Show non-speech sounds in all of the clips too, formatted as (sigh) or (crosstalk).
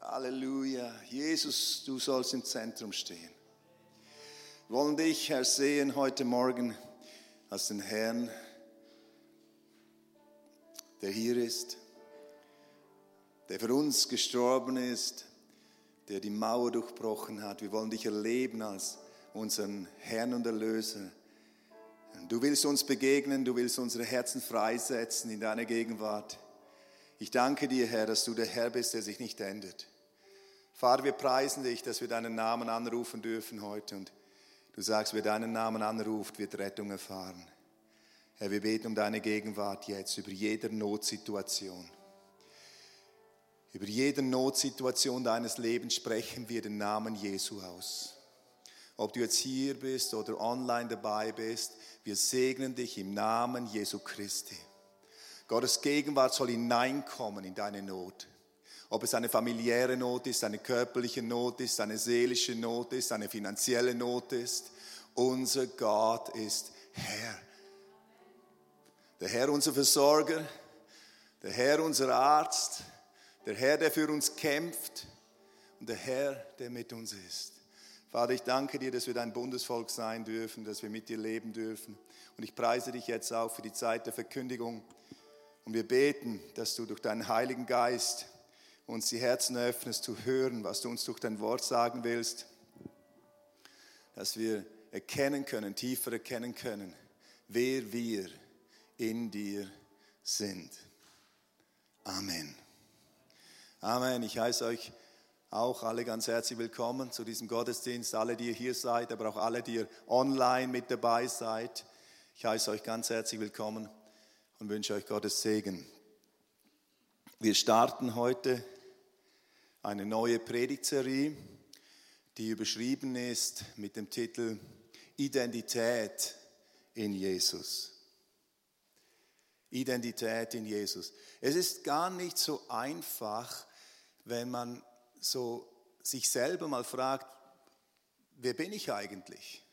Halleluja. Jesus, du sollst im Zentrum stehen. Wir wollen dich, Herr, sehen heute Morgen als den Herrn, der hier ist, der für uns gestorben ist, der die Mauer durchbrochen hat. Wir wollen dich erleben als unseren Herrn und Erlöser. Du willst uns begegnen, du willst unsere Herzen freisetzen in deiner Gegenwart. Ich danke dir, Herr, dass du der Herr bist, der sich nicht ändert. Vater, wir preisen dich, dass wir deinen Namen anrufen dürfen heute. Und du sagst, wer deinen Namen anruft, wird Rettung erfahren. Herr, wir beten um deine Gegenwart jetzt über jede Notsituation. Über jede Notsituation deines Lebens sprechen wir den Namen Jesu aus. Ob du jetzt hier bist oder online dabei bist, wir segnen dich im Namen Jesu Christi. Gottes Gegenwart soll hineinkommen in deine Not. Ob es eine familiäre Not ist, eine körperliche Not ist, eine seelische Not ist, eine finanzielle Not ist. Unser Gott ist Herr. Der Herr unser Versorger, der Herr unser Arzt, der Herr, der für uns kämpft und der Herr, der mit uns ist. Vater, ich danke dir, dass wir dein Bundesvolk sein dürfen, dass wir mit dir leben dürfen. Und ich preise dich jetzt auch für die Zeit der Verkündigung. Und wir beten, dass du durch deinen Heiligen Geist uns die Herzen öffnest zu hören, was du uns durch dein Wort sagen willst, dass wir erkennen können, tiefer erkennen können, wer wir in dir sind. Amen. Amen. Ich heiße euch auch alle ganz herzlich willkommen zu diesem Gottesdienst, alle, die ihr hier seid, aber auch alle, die ihr online mit dabei seid. Ich heiße euch ganz herzlich willkommen und wünsche euch Gottes Segen. Wir starten heute eine neue Predigtserie, die überschrieben ist mit dem Titel Identität in Jesus. Identität in Jesus. Es ist gar nicht so einfach, wenn man so sich selber mal fragt, wer bin ich eigentlich?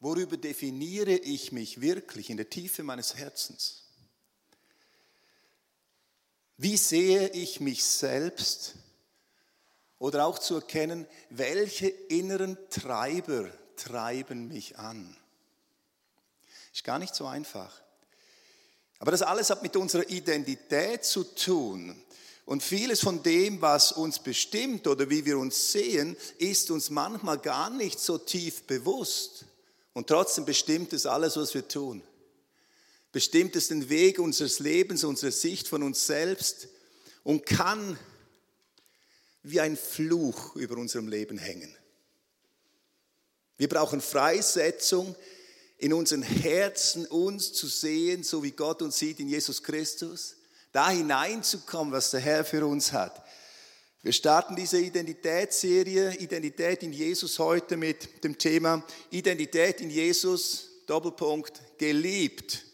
Worüber definiere ich mich wirklich in der Tiefe meines Herzens? Wie sehe ich mich selbst? Oder auch zu erkennen, welche inneren Treiber treiben mich an. Ist gar nicht so einfach. Aber das alles hat mit unserer Identität zu tun. Und vieles von dem, was uns bestimmt oder wie wir uns sehen, ist uns manchmal gar nicht so tief bewusst. Und trotzdem bestimmt es alles, was wir tun bestimmt es den Weg unseres Lebens, unsere Sicht von uns selbst und kann wie ein Fluch über unserem Leben hängen. Wir brauchen Freisetzung in unseren Herzen, uns zu sehen, so wie Gott uns sieht in Jesus Christus, da hineinzukommen, was der Herr für uns hat. Wir starten diese Identitätsserie, Identität in Jesus heute mit dem Thema Identität in Jesus, Doppelpunkt, geliebt.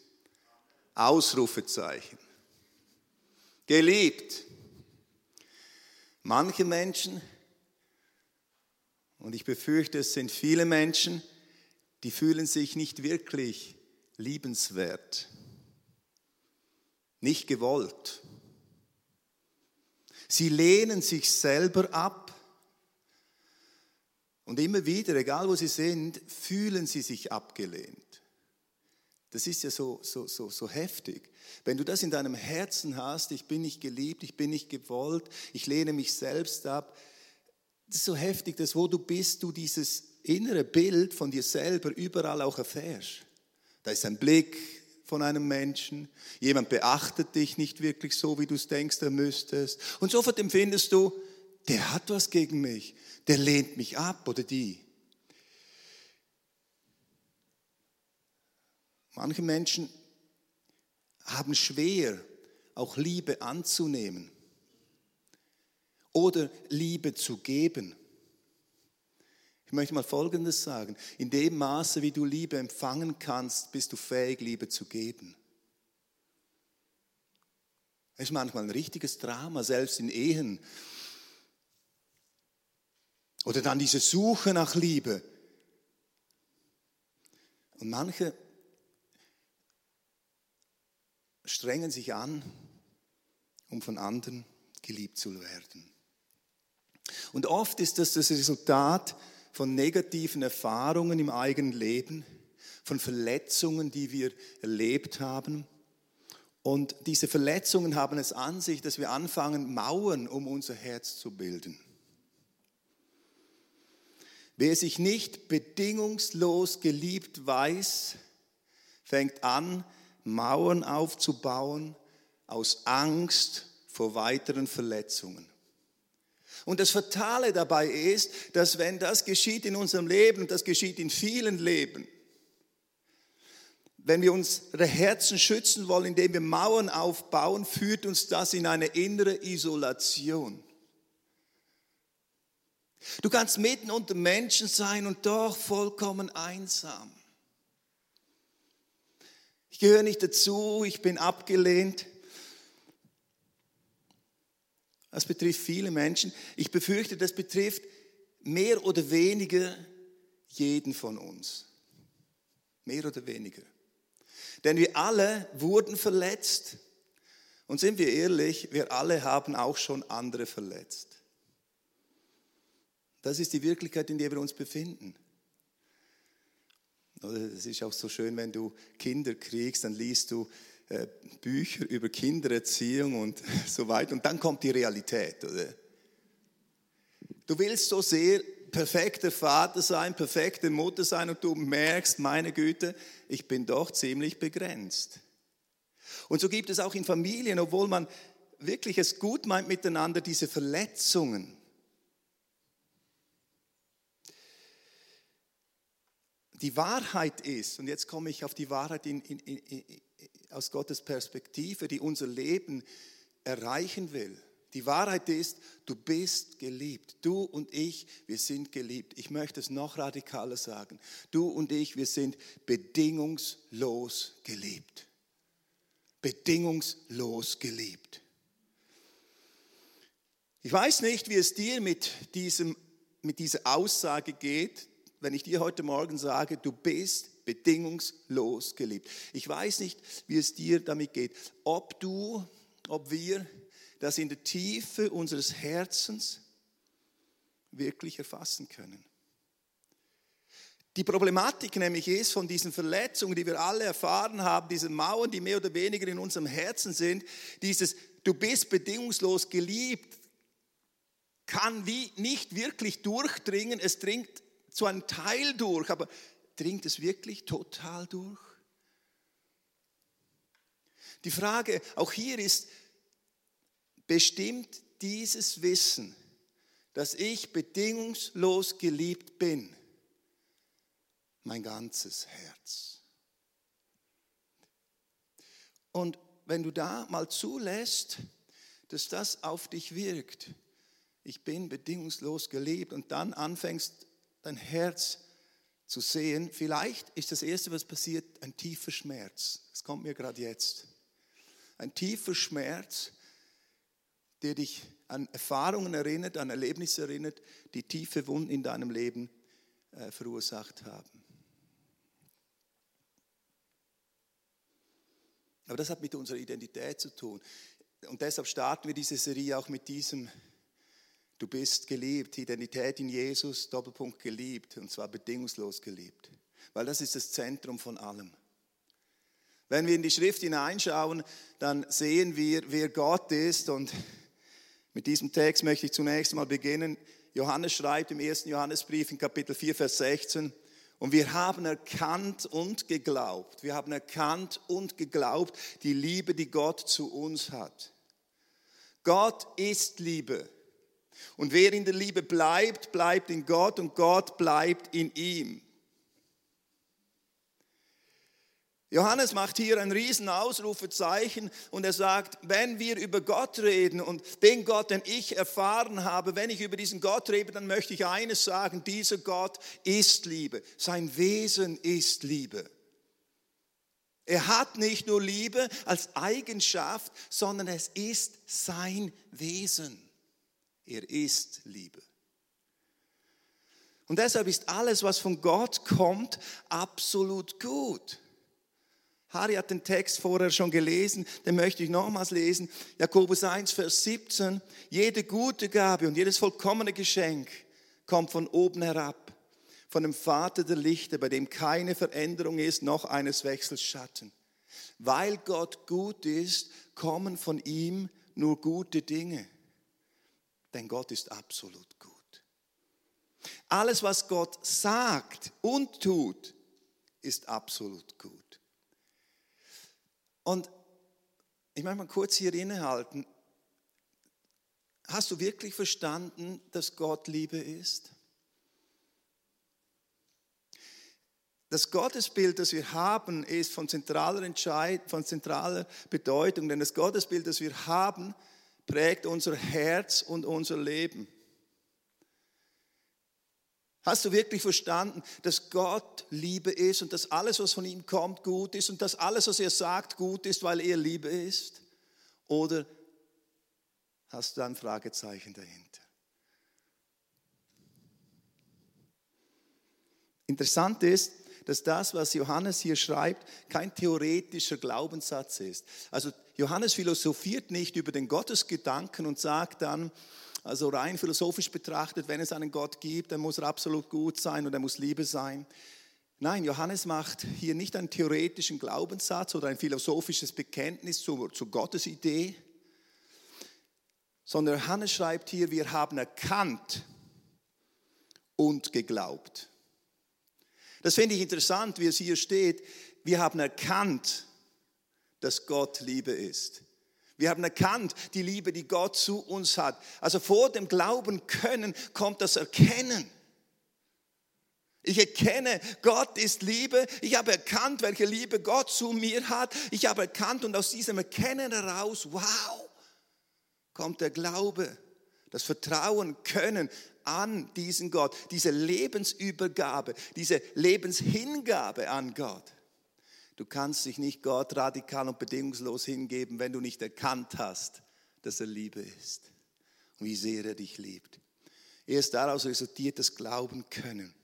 Ausrufezeichen. Geliebt. Manche Menschen, und ich befürchte, es sind viele Menschen, die fühlen sich nicht wirklich liebenswert, nicht gewollt. Sie lehnen sich selber ab. Und immer wieder, egal wo sie sind, fühlen sie sich abgelehnt. Das ist ja so, so, so, so heftig. Wenn du das in deinem Herzen hast, ich bin nicht geliebt, ich bin nicht gewollt, ich lehne mich selbst ab, das ist so heftig, dass wo du bist, du dieses innere Bild von dir selber überall auch erfährst. Da ist ein Blick von einem Menschen, jemand beachtet dich nicht wirklich so, wie du es denkst, er müsstest. Und sofort empfindest du, der hat was gegen mich, der lehnt mich ab oder die. Manche Menschen haben schwer, auch Liebe anzunehmen oder Liebe zu geben. Ich möchte mal Folgendes sagen. In dem Maße, wie du Liebe empfangen kannst, bist du fähig, Liebe zu geben. Es ist manchmal ein richtiges Drama, selbst in Ehen. Oder dann diese Suche nach Liebe. Und manche strengen sich an, um von anderen geliebt zu werden. Und oft ist das das Resultat von negativen Erfahrungen im eigenen Leben, von Verletzungen, die wir erlebt haben. Und diese Verletzungen haben es an sich, dass wir anfangen, Mauern um unser Herz zu bilden. Wer sich nicht bedingungslos geliebt weiß, fängt an, Mauern aufzubauen aus Angst vor weiteren Verletzungen. Und das Fatale dabei ist, dass wenn das geschieht in unserem Leben, das geschieht in vielen Leben, wenn wir unsere Herzen schützen wollen, indem wir Mauern aufbauen, führt uns das in eine innere Isolation. Du kannst mitten unter Menschen sein und doch vollkommen einsam. Ich gehöre nicht dazu, ich bin abgelehnt. Das betrifft viele Menschen. Ich befürchte, das betrifft mehr oder weniger jeden von uns. Mehr oder weniger. Denn wir alle wurden verletzt. Und sind wir ehrlich, wir alle haben auch schon andere verletzt. Das ist die Wirklichkeit, in der wir uns befinden. Es ist auch so schön, wenn du Kinder kriegst, dann liest du Bücher über Kindererziehung und (laughs) so weiter und dann kommt die Realität. Oder? Du willst so sehr perfekter Vater sein, perfekte Mutter sein und du merkst, meine Güte, ich bin doch ziemlich begrenzt. Und so gibt es auch in Familien, obwohl man wirklich es gut meint miteinander, diese Verletzungen. Die Wahrheit ist, und jetzt komme ich auf die Wahrheit in, in, aus Gottes Perspektive, die unser Leben erreichen will. Die Wahrheit ist, du bist geliebt. Du und ich, wir sind geliebt. Ich möchte es noch radikaler sagen. Du und ich, wir sind bedingungslos geliebt. Bedingungslos geliebt. Ich weiß nicht, wie es dir mit, diesem, mit dieser Aussage geht, wenn ich dir heute Morgen sage, du bist bedingungslos geliebt. Ich weiß nicht, wie es dir damit geht, ob du, ob wir das in der Tiefe unseres Herzens wirklich erfassen können. Die Problematik nämlich ist von diesen Verletzungen, die wir alle erfahren haben, diese Mauern, die mehr oder weniger in unserem Herzen sind, dieses du bist bedingungslos geliebt, kann wie nicht wirklich durchdringen. Es dringt zu einem Teil durch, aber dringt es wirklich total durch? Die Frage auch hier ist, bestimmt dieses Wissen, dass ich bedingungslos geliebt bin, mein ganzes Herz? Und wenn du da mal zulässt, dass das auf dich wirkt, ich bin bedingungslos geliebt und dann anfängst dein Herz zu sehen, vielleicht ist das Erste, was passiert, ein tiefer Schmerz. Das kommt mir gerade jetzt. Ein tiefer Schmerz, der dich an Erfahrungen erinnert, an Erlebnisse erinnert, die tiefe Wunden in deinem Leben äh, verursacht haben. Aber das hat mit unserer Identität zu tun. Und deshalb starten wir diese Serie auch mit diesem Du bist geliebt, Identität in Jesus, Doppelpunkt geliebt, und zwar bedingungslos geliebt. Weil das ist das Zentrum von allem. Wenn wir in die Schrift hineinschauen, dann sehen wir, wer Gott ist. Und mit diesem Text möchte ich zunächst mal beginnen. Johannes schreibt im ersten Johannesbrief in Kapitel 4, Vers 16, und wir haben erkannt und geglaubt, wir haben erkannt und geglaubt die Liebe, die Gott zu uns hat. Gott ist Liebe. Und wer in der Liebe bleibt, bleibt in Gott und Gott bleibt in ihm. Johannes macht hier ein riesen Ausrufezeichen und er sagt, wenn wir über Gott reden und den Gott, den ich erfahren habe, wenn ich über diesen Gott rede, dann möchte ich eines sagen, dieser Gott ist Liebe. Sein Wesen ist Liebe. Er hat nicht nur Liebe als Eigenschaft, sondern es ist sein Wesen. Er ist Liebe. Und deshalb ist alles, was von Gott kommt, absolut gut. Harry hat den Text vorher schon gelesen, den möchte ich nochmals lesen. Jakobus 1, Vers 17. Jede gute Gabe und jedes vollkommene Geschenk kommt von oben herab, von dem Vater der Lichter, bei dem keine Veränderung ist, noch eines Wechsels Schatten. Weil Gott gut ist, kommen von ihm nur gute Dinge. Denn Gott ist absolut gut. Alles, was Gott sagt und tut, ist absolut gut. Und ich möchte mal kurz hier innehalten. Hast du wirklich verstanden, dass Gott Liebe ist? Das Gottesbild, das wir haben, ist von zentraler, Entscheid von zentraler Bedeutung, denn das Gottesbild, das wir haben, prägt unser Herz und unser Leben. Hast du wirklich verstanden, dass Gott Liebe ist und dass alles, was von ihm kommt, gut ist und dass alles, was er sagt, gut ist, weil er Liebe ist? Oder hast du ein Fragezeichen dahinter? Interessant ist, dass das, was Johannes hier schreibt, kein theoretischer Glaubenssatz ist. Also Johannes philosophiert nicht über den Gottesgedanken und sagt dann, also rein philosophisch betrachtet, wenn es einen Gott gibt, dann muss er absolut gut sein und er muss Liebe sein. Nein, Johannes macht hier nicht einen theoretischen Glaubenssatz oder ein philosophisches Bekenntnis zur, zur Gottesidee, sondern Johannes schreibt hier, wir haben erkannt und geglaubt. Das finde ich interessant, wie es hier steht. Wir haben erkannt, dass Gott Liebe ist. Wir haben erkannt die Liebe, die Gott zu uns hat. Also vor dem Glauben können kommt das Erkennen. Ich erkenne, Gott ist Liebe. Ich habe erkannt, welche Liebe Gott zu mir hat. Ich habe erkannt und aus diesem Erkennen heraus, wow, kommt der Glaube, das Vertrauen können an diesen Gott, diese Lebensübergabe, diese Lebenshingabe an Gott. Du kannst dich nicht Gott radikal und bedingungslos hingeben, wenn du nicht erkannt hast, dass er Liebe ist und wie sehr er dich liebt. Erst daraus resultiert das Glauben können.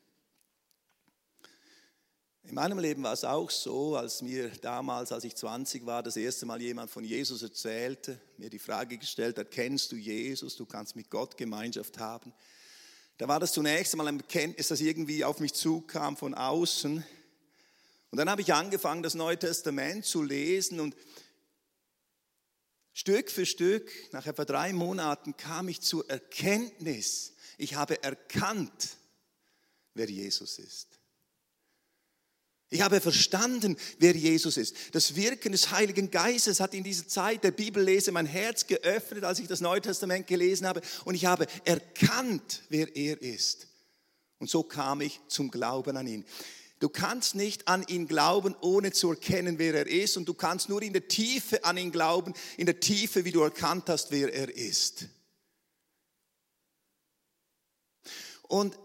In meinem Leben war es auch so, als mir damals, als ich 20 war, das erste Mal jemand von Jesus erzählte, mir die Frage gestellt hat, kennst du Jesus, du kannst mit Gott Gemeinschaft haben. Da war das zunächst einmal ein Bekenntnis, das irgendwie auf mich zukam von außen. Und dann habe ich angefangen, das Neue Testament zu lesen und Stück für Stück, nach etwa drei Monaten, kam ich zur Erkenntnis, ich habe erkannt, wer Jesus ist. Ich habe verstanden, wer Jesus ist. Das Wirken des Heiligen Geistes hat in dieser Zeit der Bibellese mein Herz geöffnet, als ich das Neue Testament gelesen habe. Und ich habe erkannt, wer er ist. Und so kam ich zum Glauben an ihn. Du kannst nicht an ihn glauben, ohne zu erkennen, wer er ist. Und du kannst nur in der Tiefe an ihn glauben, in der Tiefe, wie du erkannt hast, wer er ist. Und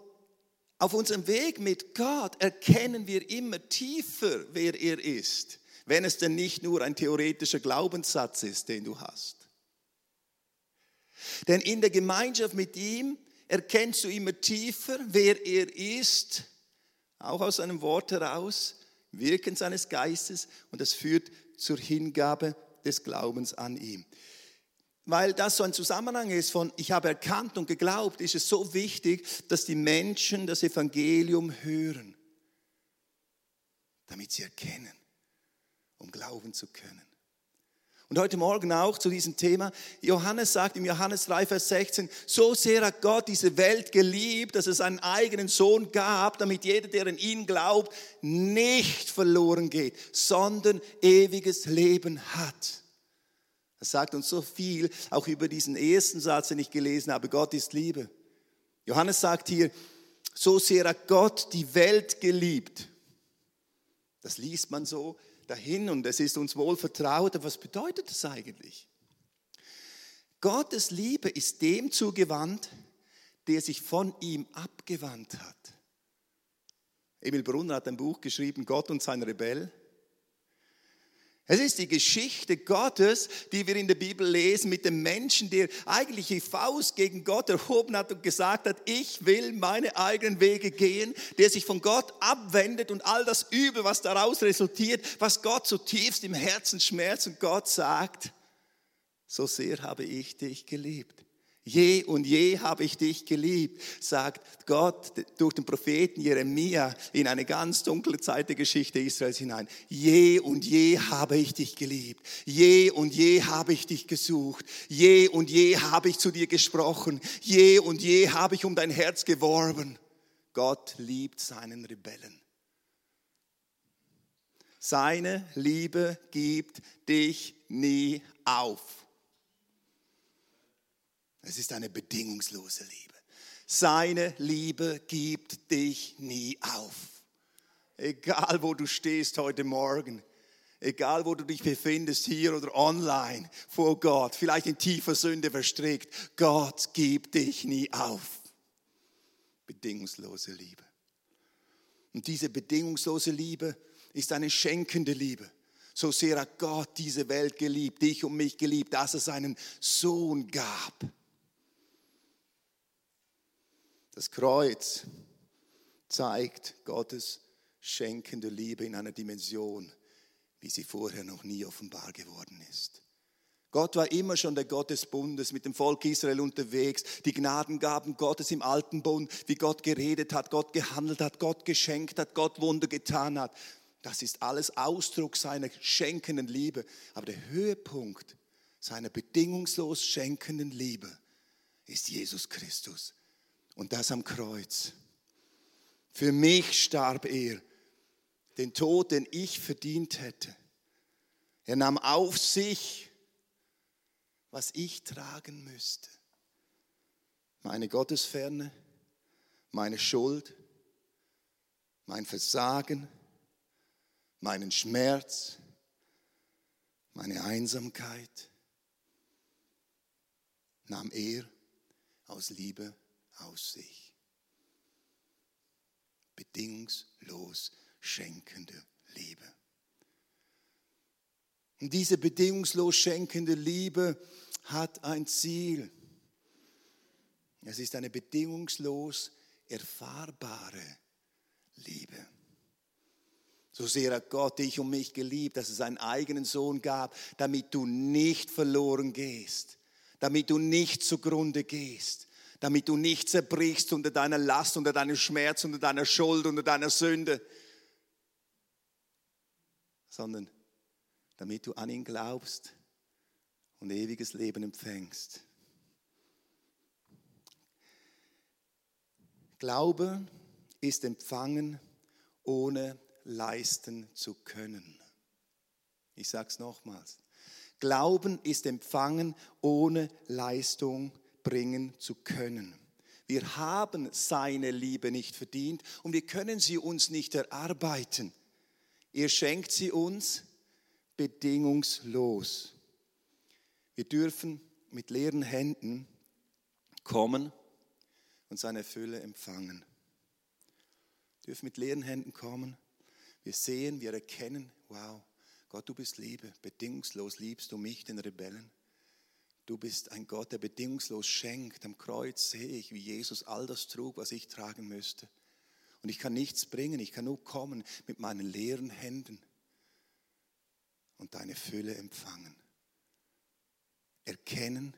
auf unserem Weg mit Gott erkennen wir immer tiefer, wer er ist, wenn es denn nicht nur ein theoretischer Glaubenssatz ist, den du hast. Denn in der Gemeinschaft mit ihm erkennst du immer tiefer, wer er ist auch aus seinem Wort heraus, Wirken seines Geistes und das führt zur Hingabe des Glaubens an ihm. Weil das so ein Zusammenhang ist von, ich habe erkannt und geglaubt, ist es so wichtig, dass die Menschen das Evangelium hören, damit sie erkennen, um glauben zu können. Und heute Morgen auch zu diesem Thema. Johannes sagt im Johannes 3, Vers 16, so sehr hat Gott diese Welt geliebt, dass es einen eigenen Sohn gab, damit jeder, der in ihn glaubt, nicht verloren geht, sondern ewiges Leben hat. Das sagt uns so viel, auch über diesen ersten Satz, den ich gelesen habe, Gott ist Liebe. Johannes sagt hier, so sehr hat Gott die Welt geliebt. Das liest man so, dahin und es ist uns wohl vertraut. Aber was bedeutet das eigentlich? Gottes Liebe ist dem zugewandt, der sich von ihm abgewandt hat. Emil Brunner hat ein Buch geschrieben, Gott und sein Rebell. Es ist die Geschichte Gottes, die wir in der Bibel lesen, mit dem Menschen, der eigentlich die Faust gegen Gott erhoben hat und gesagt hat, ich will meine eigenen Wege gehen, der sich von Gott abwendet und all das Übel, was daraus resultiert, was Gott zutiefst im Herzen schmerzt und Gott sagt, so sehr habe ich dich geliebt. Je und je habe ich dich geliebt, sagt Gott durch den Propheten Jeremia in eine ganz dunkle Zeit der Geschichte Israels hinein. Je und je habe ich dich geliebt. Je und je habe ich dich gesucht. Je und je habe ich zu dir gesprochen. Je und je habe ich um dein Herz geworben. Gott liebt seinen Rebellen. Seine Liebe gibt dich nie auf. Es ist eine bedingungslose Liebe. Seine Liebe gibt dich nie auf. Egal wo du stehst heute Morgen, egal wo du dich befindest, hier oder online, vor Gott, vielleicht in tiefer Sünde verstrickt, Gott gibt dich nie auf. Bedingungslose Liebe. Und diese bedingungslose Liebe ist eine schenkende Liebe. So sehr hat Gott diese Welt geliebt, dich und mich geliebt, dass es seinen Sohn gab das Kreuz zeigt Gottes schenkende Liebe in einer Dimension, wie sie vorher noch nie offenbar geworden ist. Gott war immer schon der Gott des Bundes mit dem Volk Israel unterwegs. Die Gnadengaben Gottes im alten Bund, wie Gott geredet hat, Gott gehandelt hat, Gott geschenkt hat, Gott Wunder getan hat. Das ist alles Ausdruck seiner schenkenden Liebe. Aber der Höhepunkt seiner bedingungslos schenkenden Liebe ist Jesus Christus und das am Kreuz. Für mich starb er, den Tod, den ich verdient hätte. Er nahm auf sich, was ich tragen müsste. Meine Gottesferne, meine Schuld, mein Versagen, meinen Schmerz, meine Einsamkeit, nahm er aus Liebe aus sich. Bedingungslos schenkende Liebe. Und diese bedingungslos schenkende Liebe hat ein Ziel. Es ist eine bedingungslos erfahrbare Liebe. So sehr hat Gott dich und mich geliebt, dass es einen eigenen Sohn gab, damit du nicht verloren gehst, damit du nicht zugrunde gehst, damit du nicht zerbrichst unter deiner Last, unter deinem Schmerz, unter deiner Schuld, unter deiner Sünde, sondern damit du an ihn glaubst und ewiges Leben empfängst. Glaube ist empfangen, ohne leisten zu können. Ich sage es nochmals. Glauben ist empfangen, ohne Leistung zu bringen zu können. Wir haben seine Liebe nicht verdient und wir können sie uns nicht erarbeiten. Er schenkt sie uns bedingungslos. Wir dürfen mit leeren Händen kommen und seine Fülle empfangen. Wir dürfen mit leeren Händen kommen. Wir sehen, wir erkennen, wow, Gott, du bist Liebe, bedingungslos liebst du mich, den Rebellen. Du bist ein Gott, der bedingungslos schenkt. Am Kreuz sehe ich, wie Jesus all das trug, was ich tragen müsste. Und ich kann nichts bringen, ich kann nur kommen mit meinen leeren Händen und deine Fülle empfangen. Erkennen,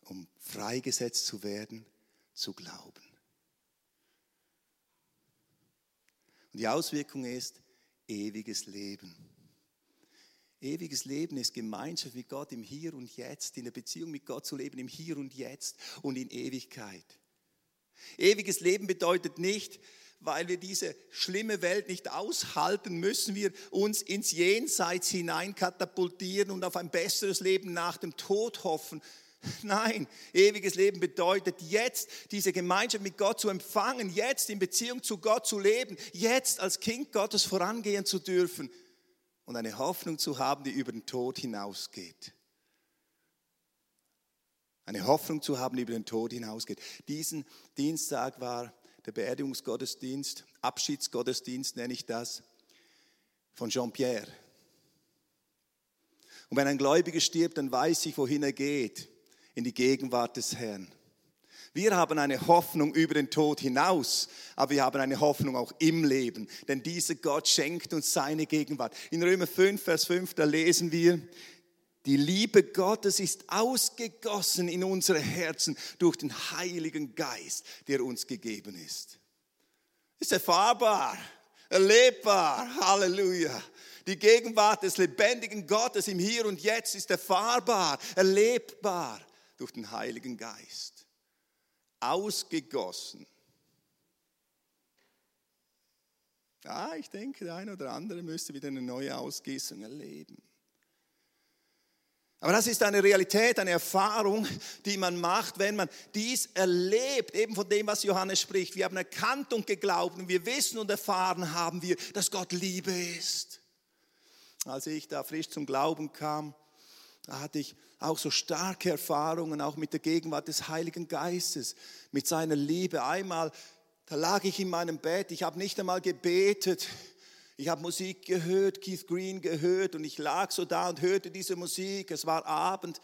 um freigesetzt zu werden, zu glauben. Und die Auswirkung ist ewiges Leben. Ewiges Leben ist Gemeinschaft mit Gott im Hier und Jetzt, in der Beziehung mit Gott zu leben, im Hier und Jetzt und in Ewigkeit. Ewiges Leben bedeutet nicht, weil wir diese schlimme Welt nicht aushalten, müssen wir uns ins Jenseits hinein katapultieren und auf ein besseres Leben nach dem Tod hoffen. Nein, ewiges Leben bedeutet jetzt diese Gemeinschaft mit Gott zu empfangen, jetzt in Beziehung zu Gott zu leben, jetzt als Kind Gottes vorangehen zu dürfen und eine Hoffnung zu haben, die über den Tod hinausgeht. Eine Hoffnung zu haben, die über den Tod hinausgeht. Diesen Dienstag war der Beerdigungsgottesdienst, Abschiedsgottesdienst nenne ich das, von Jean-Pierre. Und wenn ein Gläubiger stirbt, dann weiß ich, wohin er geht. In die Gegenwart des Herrn. Wir haben eine Hoffnung über den Tod hinaus, aber wir haben eine Hoffnung auch im Leben, denn dieser Gott schenkt uns seine Gegenwart. In Römer 5, Vers 5, da lesen wir, die Liebe Gottes ist ausgegossen in unsere Herzen durch den Heiligen Geist, der uns gegeben ist. Ist erfahrbar, erlebbar, Halleluja. Die Gegenwart des lebendigen Gottes im Hier und Jetzt ist erfahrbar, erlebbar durch den Heiligen Geist. Ausgegossen. Ja, ich denke, der eine oder andere müsste wieder eine neue Ausgießung erleben. Aber das ist eine Realität, eine Erfahrung, die man macht, wenn man dies erlebt, eben von dem, was Johannes spricht. Wir haben erkannt und geglaubt und wir wissen und erfahren haben wir, dass Gott Liebe ist. Als ich da frisch zum Glauben kam, da hatte ich auch so starke Erfahrungen, auch mit der Gegenwart des Heiligen Geistes, mit seiner Liebe. Einmal, da lag ich in meinem Bett, ich habe nicht einmal gebetet, ich habe Musik gehört, Keith Green gehört und ich lag so da und hörte diese Musik. Es war Abend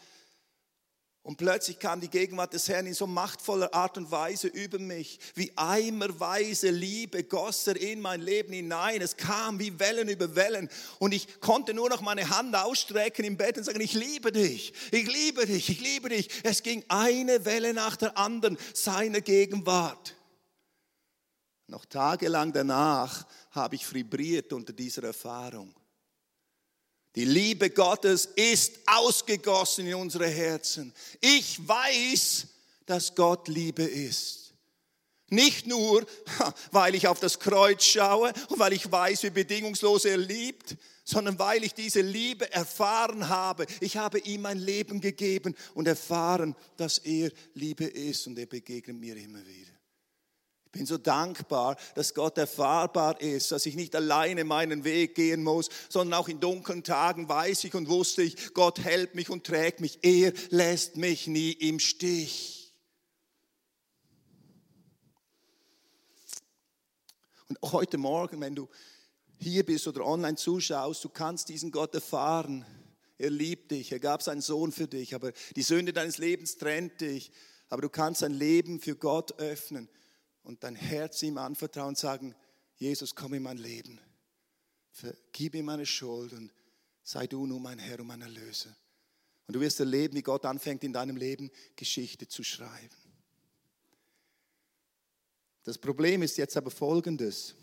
und plötzlich kam die Gegenwart des Herrn in so machtvoller Art und Weise über mich. Wie eimerweise Liebe goss er in mein Leben hinein. Es kam wie Wellen über Wellen und ich konnte nur noch meine Hand ausstrecken im Bett und sagen, ich liebe dich, ich liebe dich, ich liebe dich. Es ging eine Welle nach der anderen seiner Gegenwart. Noch tagelang danach habe ich vibriert unter dieser Erfahrung. Die Liebe Gottes ist ausgegossen in unsere Herzen. Ich weiß, dass Gott Liebe ist. Nicht nur, weil ich auf das Kreuz schaue und weil ich weiß, wie bedingungslos er liebt, sondern weil ich diese Liebe erfahren habe. Ich habe ihm mein Leben gegeben und erfahren, dass er Liebe ist und er begegnet mir immer wieder. Ich bin so dankbar, dass Gott erfahrbar ist, dass ich nicht alleine meinen Weg gehen muss, sondern auch in dunklen Tagen weiß ich und wusste ich, Gott hält mich und trägt mich. Er lässt mich nie im Stich. Und heute Morgen, wenn du hier bist oder online zuschaust, du kannst diesen Gott erfahren. Er liebt dich, er gab seinen Sohn für dich, aber die Sünde deines Lebens trennt dich. Aber du kannst dein Leben für Gott öffnen und dein Herz ihm anvertrauen und sagen, Jesus, komm in mein Leben. Vergib mir meine Schuld und sei du nun mein Herr und mein Erlöser. Und du wirst erleben, wie Gott anfängt in deinem Leben Geschichte zu schreiben. Das Problem ist jetzt aber folgendes,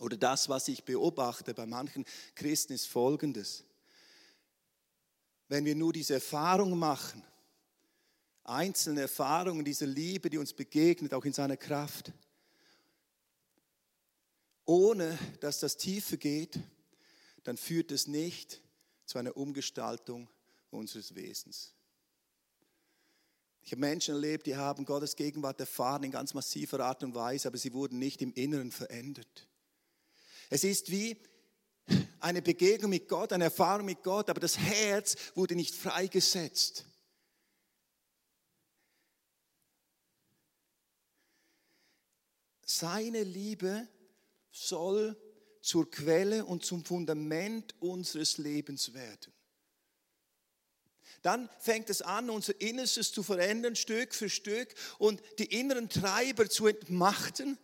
oder das, was ich beobachte bei manchen Christen, ist folgendes. Wenn wir nur diese Erfahrung machen, einzelne Erfahrungen dieser Liebe, die uns begegnet, auch in seiner Kraft. Ohne dass das tiefer geht, dann führt es nicht zu einer Umgestaltung unseres Wesens. Ich habe Menschen erlebt, die haben Gottes Gegenwart erfahren in ganz massiver Art und Weise, aber sie wurden nicht im Inneren verändert. Es ist wie eine Begegnung mit Gott, eine Erfahrung mit Gott, aber das Herz wurde nicht freigesetzt. Seine Liebe soll zur Quelle und zum Fundament unseres Lebens werden. Dann fängt es an, unser Innerstes zu verändern, Stück für Stück, und die inneren Treiber zu entmachten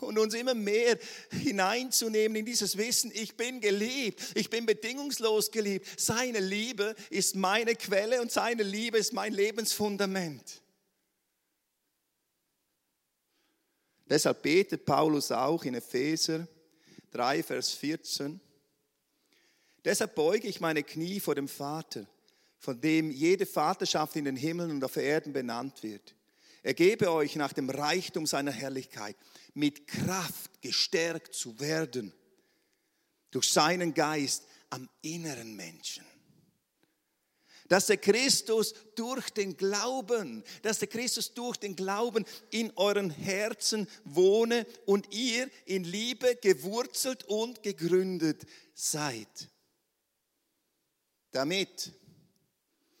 und uns immer mehr hineinzunehmen in dieses Wissen, ich bin geliebt, ich bin bedingungslos geliebt. Seine Liebe ist meine Quelle und seine Liebe ist mein Lebensfundament. Deshalb betet Paulus auch in Epheser 3, Vers 14. Deshalb beuge ich meine Knie vor dem Vater, von dem jede Vaterschaft in den Himmeln und auf Erden benannt wird. Er gebe euch nach dem Reichtum seiner Herrlichkeit mit Kraft gestärkt zu werden durch seinen Geist am inneren Menschen dass der Christus durch den Glauben, dass der Christus durch den Glauben in euren Herzen wohne und ihr in Liebe gewurzelt und gegründet seid. Damit,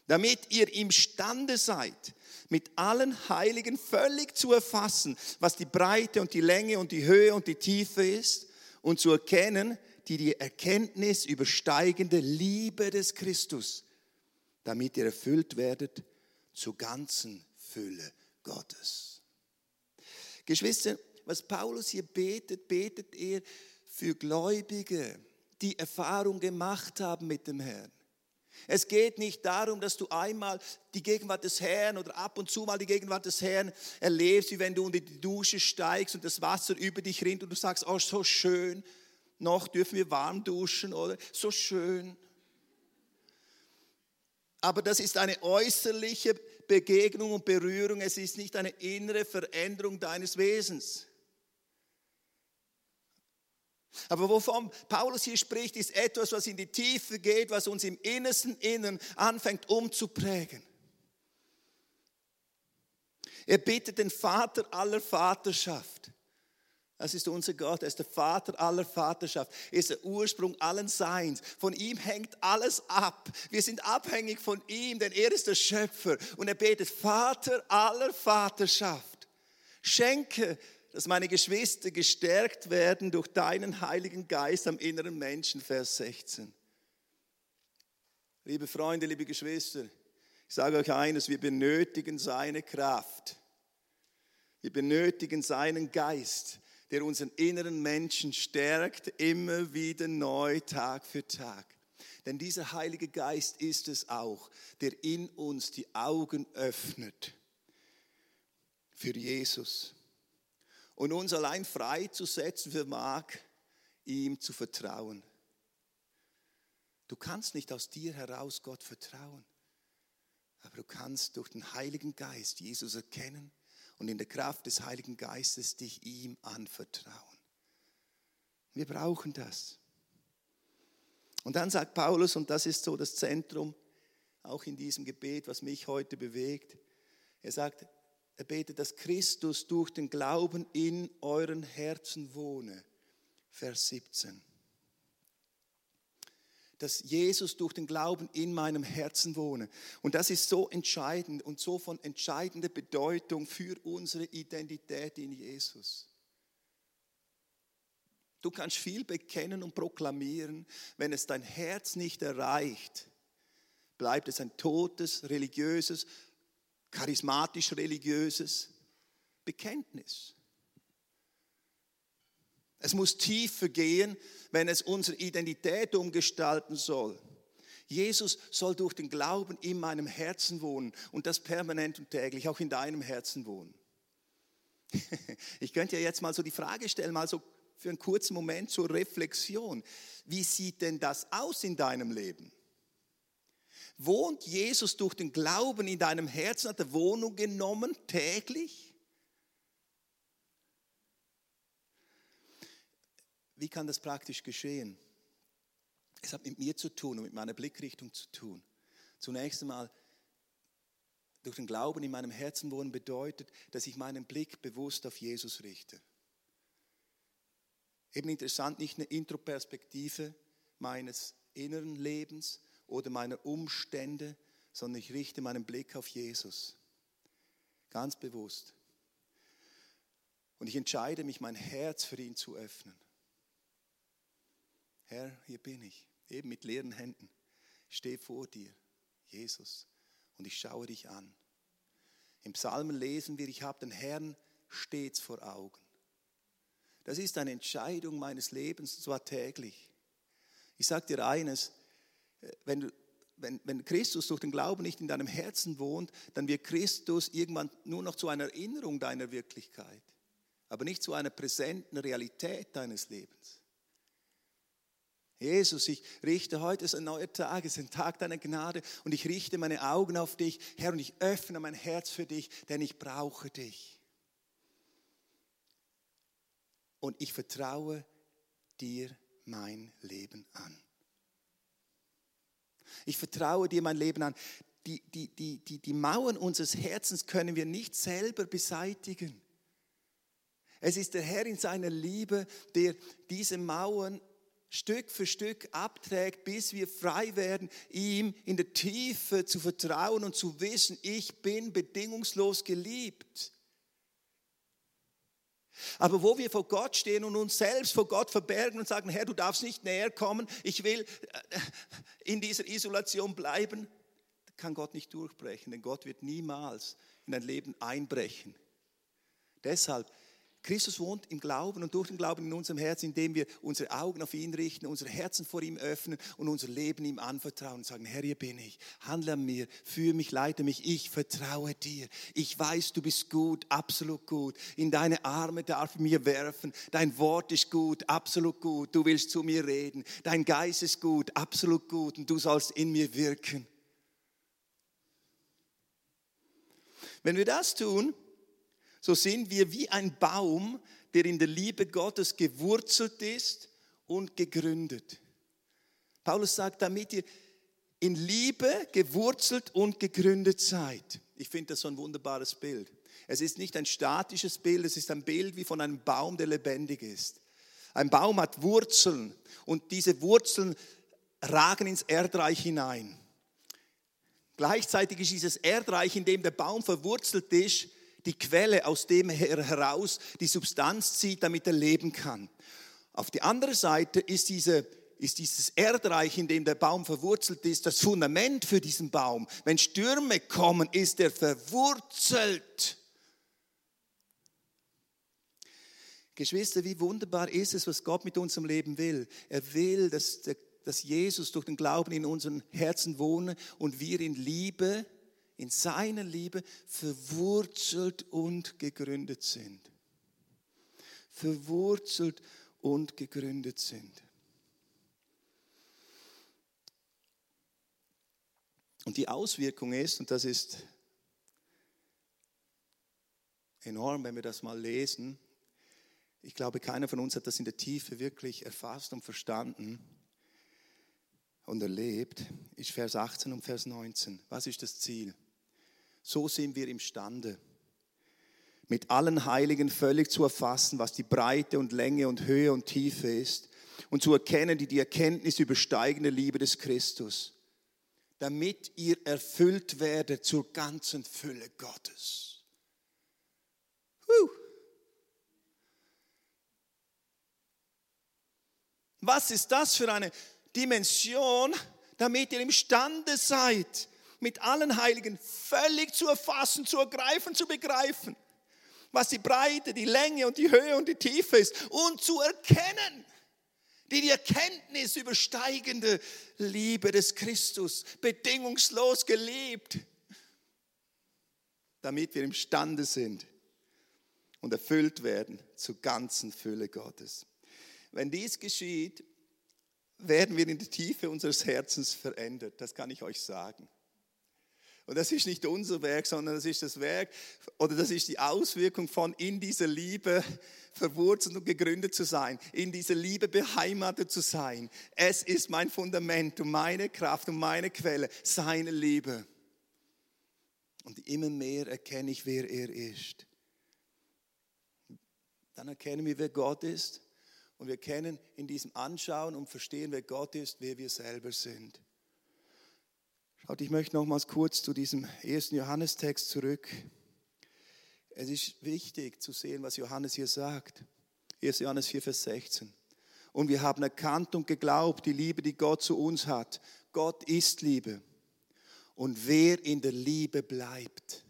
damit ihr imstande seid, mit allen Heiligen völlig zu erfassen, was die Breite und die Länge und die Höhe und die Tiefe ist und zu erkennen, die die Erkenntnis übersteigende Liebe des Christus, damit ihr erfüllt werdet zur ganzen Fülle Gottes. Geschwister, was Paulus hier betet, betet er für Gläubige, die Erfahrung gemacht haben mit dem Herrn. Es geht nicht darum, dass du einmal die Gegenwart des Herrn oder ab und zu mal die Gegenwart des Herrn erlebst, wie wenn du unter die Dusche steigst und das Wasser über dich rinnt und du sagst, oh, so schön, noch dürfen wir warm duschen, oder? So schön. Aber das ist eine äußerliche Begegnung und Berührung, es ist nicht eine innere Veränderung deines Wesens. Aber wovon Paulus hier spricht, ist etwas, was in die Tiefe geht, was uns im innersten Innern anfängt umzuprägen. Er bittet den Vater aller Vaterschaft. Das ist unser Gott, er ist der Vater aller Vaterschaft, er ist der Ursprung allen Seins. Von ihm hängt alles ab. Wir sind abhängig von ihm, denn er ist der Schöpfer. Und er betet, Vater aller Vaterschaft, schenke dass meine Geschwister gestärkt werden durch deinen Heiligen Geist am inneren Menschen, Vers 16. Liebe Freunde, liebe Geschwister, ich sage euch eines, wir benötigen seine Kraft. Wir benötigen seinen Geist, der unseren inneren Menschen stärkt, immer wieder neu, Tag für Tag. Denn dieser Heilige Geist ist es auch, der in uns die Augen öffnet für Jesus und uns allein freizusetzen vermag, ihm zu vertrauen. Du kannst nicht aus dir heraus Gott vertrauen, aber du kannst durch den Heiligen Geist Jesus erkennen und in der Kraft des Heiligen Geistes dich ihm anvertrauen. Wir brauchen das. Und dann sagt Paulus, und das ist so das Zentrum, auch in diesem Gebet, was mich heute bewegt, er sagt, er betet, dass Christus durch den Glauben in euren Herzen wohne. Vers 17. Dass Jesus durch den Glauben in meinem Herzen wohne. Und das ist so entscheidend und so von entscheidender Bedeutung für unsere Identität in Jesus. Du kannst viel bekennen und proklamieren, wenn es dein Herz nicht erreicht, bleibt es ein totes, religiöses, charismatisch-religiöses Bekenntnis. Es muss tiefer gehen, wenn es unsere Identität umgestalten soll. Jesus soll durch den Glauben in meinem Herzen wohnen und das permanent und täglich, auch in deinem Herzen wohnen. (laughs) Ich könnte ja jetzt mal so die Frage stellen, mal so für einen kurzen Moment zur Reflexion. Wie sieht denn das aus in deinem Leben? Wohnt Jesus durch den Glauben in deinem Herzen, hat er Wohnung genommen täglich? Wie kann das praktisch geschehen? Es hat mit mir zu tun und mit meiner Blickrichtung zu tun. Zunächst einmal, durch den Glauben in meinem Herzen wohnen bedeutet, dass ich meinen Blick bewusst auf Jesus richte. Eben interessant, nicht eine Introperspektive meines inneren Lebens, oder meiner Umstände, sondern ich richte meinen Blick auf Jesus. Ganz bewusst. Und ich entscheide mich, mein Herz für ihn zu öffnen. Herr, hier bin ich, eben mit leeren Händen. Ich stehe vor dir, Jesus, und ich schaue dich an. Im Psalmen lesen wir, ich habe den Herrn stets vor Augen. Das ist eine Entscheidung meines Lebens, zwar täglich. Ich sage dir eines, wenn, du, wenn, wenn Christus durch den Glauben nicht in deinem Herzen wohnt, dann wird Christus irgendwann nur noch zu einer Erinnerung deiner Wirklichkeit, aber nicht zu einer präsenten Realität deines Lebens. Jesus, ich richte heute, ist ein neuer Tag, es ist ein Tag deiner Gnade und ich richte meine Augen auf dich, Herr, und ich öffne mein Herz für dich, denn ich brauche dich. Und ich vertraue dir mein Leben an. Ich vertraue dir mein Leben an. Die, die, die, die, die Mauern unseres Herzens können wir nicht selber beseitigen. Es ist der Herr in seiner Liebe, der diese Mauern Stück für Stück abträgt, bis wir frei werden, ihm in der Tiefe zu vertrauen und zu wissen, ich bin bedingungslos geliebt. Aber wo wir vor Gott stehen und uns selbst vor Gott verbergen und sagen, Herr, du darfst nicht näher kommen, ich will äh, in dieser Isolation bleiben, kann Gott nicht durchbrechen, denn Gott wird niemals in dein Leben einbrechen. Deshalb Christus wohnt im Glauben und durch den Glauben in unserem Herzen, indem wir unsere Augen auf ihn richten, unsere Herzen vor ihm öffnen und unser Leben ihm anvertrauen und sagen, Herr, hier bin ich, handle an mir, führe mich, leite mich, ich vertraue dir. Ich weiß, du bist gut, absolut gut. In deine Arme darf ich mir werfen. Dein Wort ist gut, absolut gut. Du willst zu mir reden. Dein Geist ist gut, absolut gut und du sollst in mir wirken. Wenn wir das tun, so sind wir wie ein Baum, der in der Liebe Gottes gewurzelt ist und gegründet. Paulus sagt, damit ihr in Liebe gewurzelt und gegründet seid. Ich finde das so ein wunderbares Bild. Es ist nicht ein statisches Bild, es ist ein Bild wie von einem Baum, der lebendig ist. Ein Baum hat Wurzeln und diese Wurzeln ragen ins Erdreich hinein. Gleichzeitig ist dieses Erdreich, in dem der Baum verwurzelt ist, die Quelle, aus dem er heraus die Substanz zieht, damit er leben kann. Auf die andere Seite ist, diese, ist dieses Erdreich, in dem der Baum verwurzelt ist, das Fundament für diesen Baum. Wenn Stürme kommen, ist er verwurzelt. Geschwister, wie wunderbar ist es, was Gott mit unserem Leben will. Er will, dass, dass Jesus durch den Glauben in unseren Herzen wohne und wir in Liebe in seiner Liebe verwurzelt und gegründet sind. Verwurzelt und gegründet sind. Und die Auswirkung ist, und das ist enorm, wenn wir das mal lesen, ich glaube, keiner von uns hat das in der Tiefe wirklich erfasst und verstanden und erlebt, ist Vers 18 und Vers 19. Was ist das Ziel? So sind wir imstande, mit allen Heiligen völlig zu erfassen, was die Breite und Länge und Höhe und Tiefe ist und zu erkennen, die die Erkenntnis übersteigende Liebe des Christus, damit ihr erfüllt werdet zur ganzen Fülle Gottes. Huh. Was ist das für eine Dimension, damit ihr imstande seid, mit allen Heiligen völlig zu erfassen, zu ergreifen, zu begreifen, was die Breite, die Länge und die Höhe und die Tiefe ist und zu erkennen, die die Erkenntnis übersteigende Liebe des Christus, bedingungslos geliebt, damit wir imstande sind und erfüllt werden zur ganzen Fülle Gottes. Wenn dies geschieht, werden wir in der Tiefe unseres Herzens verändert, das kann ich euch sagen. Und das ist nicht unser Werk, sondern das ist das Werk oder das ist die Auswirkung von in dieser Liebe verwurzelt und gegründet zu sein, in dieser Liebe beheimatet zu sein. Es ist mein Fundament und meine Kraft und meine Quelle, seine Liebe. Und immer mehr erkenne ich, wer er ist. Dann erkennen wir, wer Gott ist. Und wir kennen in diesem Anschauen und Verstehen, wer Gott ist, wer wir selber sind. Schaut, ich möchte nochmals kurz zu diesem ersten Johannestext zurück. Es ist wichtig zu sehen, was Johannes hier sagt. 1. Johannes 4, Vers 16. Und wir haben erkannt und geglaubt, die Liebe, die Gott zu uns hat. Gott ist Liebe. Und wer in der Liebe bleibt,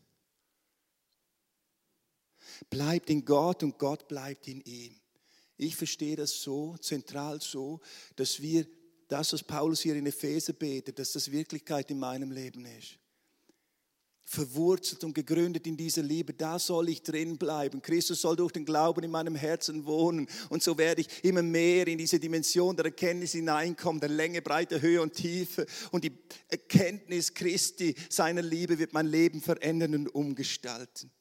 bleibt in Gott und Gott bleibt in ihm. Ich verstehe das so, zentral so, dass wir das, was Paulus hier in Epheser betet, dass das Wirklichkeit in meinem Leben ist. Verwurzelt und gegründet in dieser Liebe, da soll ich drin bleiben. Christus soll durch den Glauben in meinem Herzen wohnen. Und so werde ich immer mehr in diese Dimension der Erkenntnis hineinkommen, der Länge, Breite, Höhe und Tiefe. Und die Erkenntnis Christi, seiner Liebe, wird mein Leben verändern und umgestalten.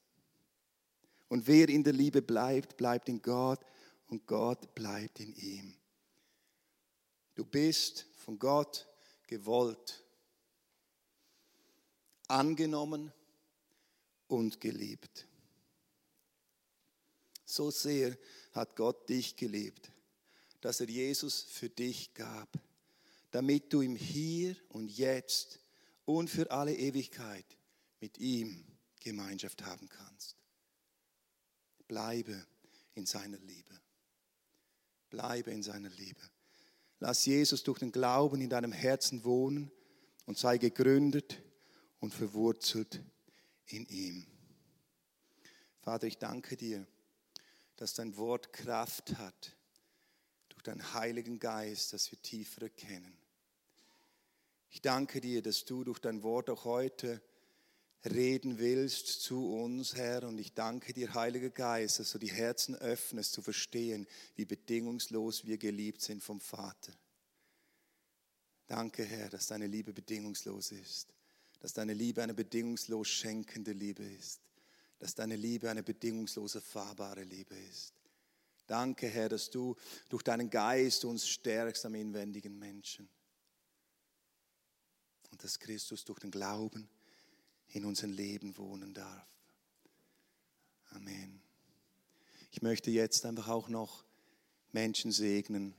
Und wer in der Liebe bleibt, bleibt in Gott und Gott bleibt in ihm. Du bist von Gott gewollt, angenommen und geliebt. So sehr hat Gott dich geliebt, dass er Jesus für dich gab, damit du im Hier und Jetzt und für alle Ewigkeit mit ihm Gemeinschaft haben kannst. Bleibe in seiner Liebe. Bleibe in seiner Liebe. Lass Jesus durch den Glauben in deinem Herzen wohnen und sei gegründet und verwurzelt in ihm. Vater, ich danke dir, dass dein Wort Kraft hat durch deinen Heiligen Geist, dass wir tiefer erkennen. Ich danke dir, dass du durch dein Wort auch heute reden willst zu uns, Herr. Und ich danke dir, Heiliger Geist, dass du die Herzen öffnest, zu verstehen, wie bedingungslos wir geliebt sind vom Vater. Danke, Herr, dass deine Liebe bedingungslos ist, dass deine Liebe eine bedingungslos schenkende Liebe ist, dass deine Liebe eine bedingungslose fahrbare Liebe ist. Danke, Herr, dass du durch deinen Geist uns stärkst am inwendigen Menschen. Und dass Christus durch den Glauben in unserem Leben wohnen darf. Amen. Ich möchte jetzt einfach auch noch Menschen segnen,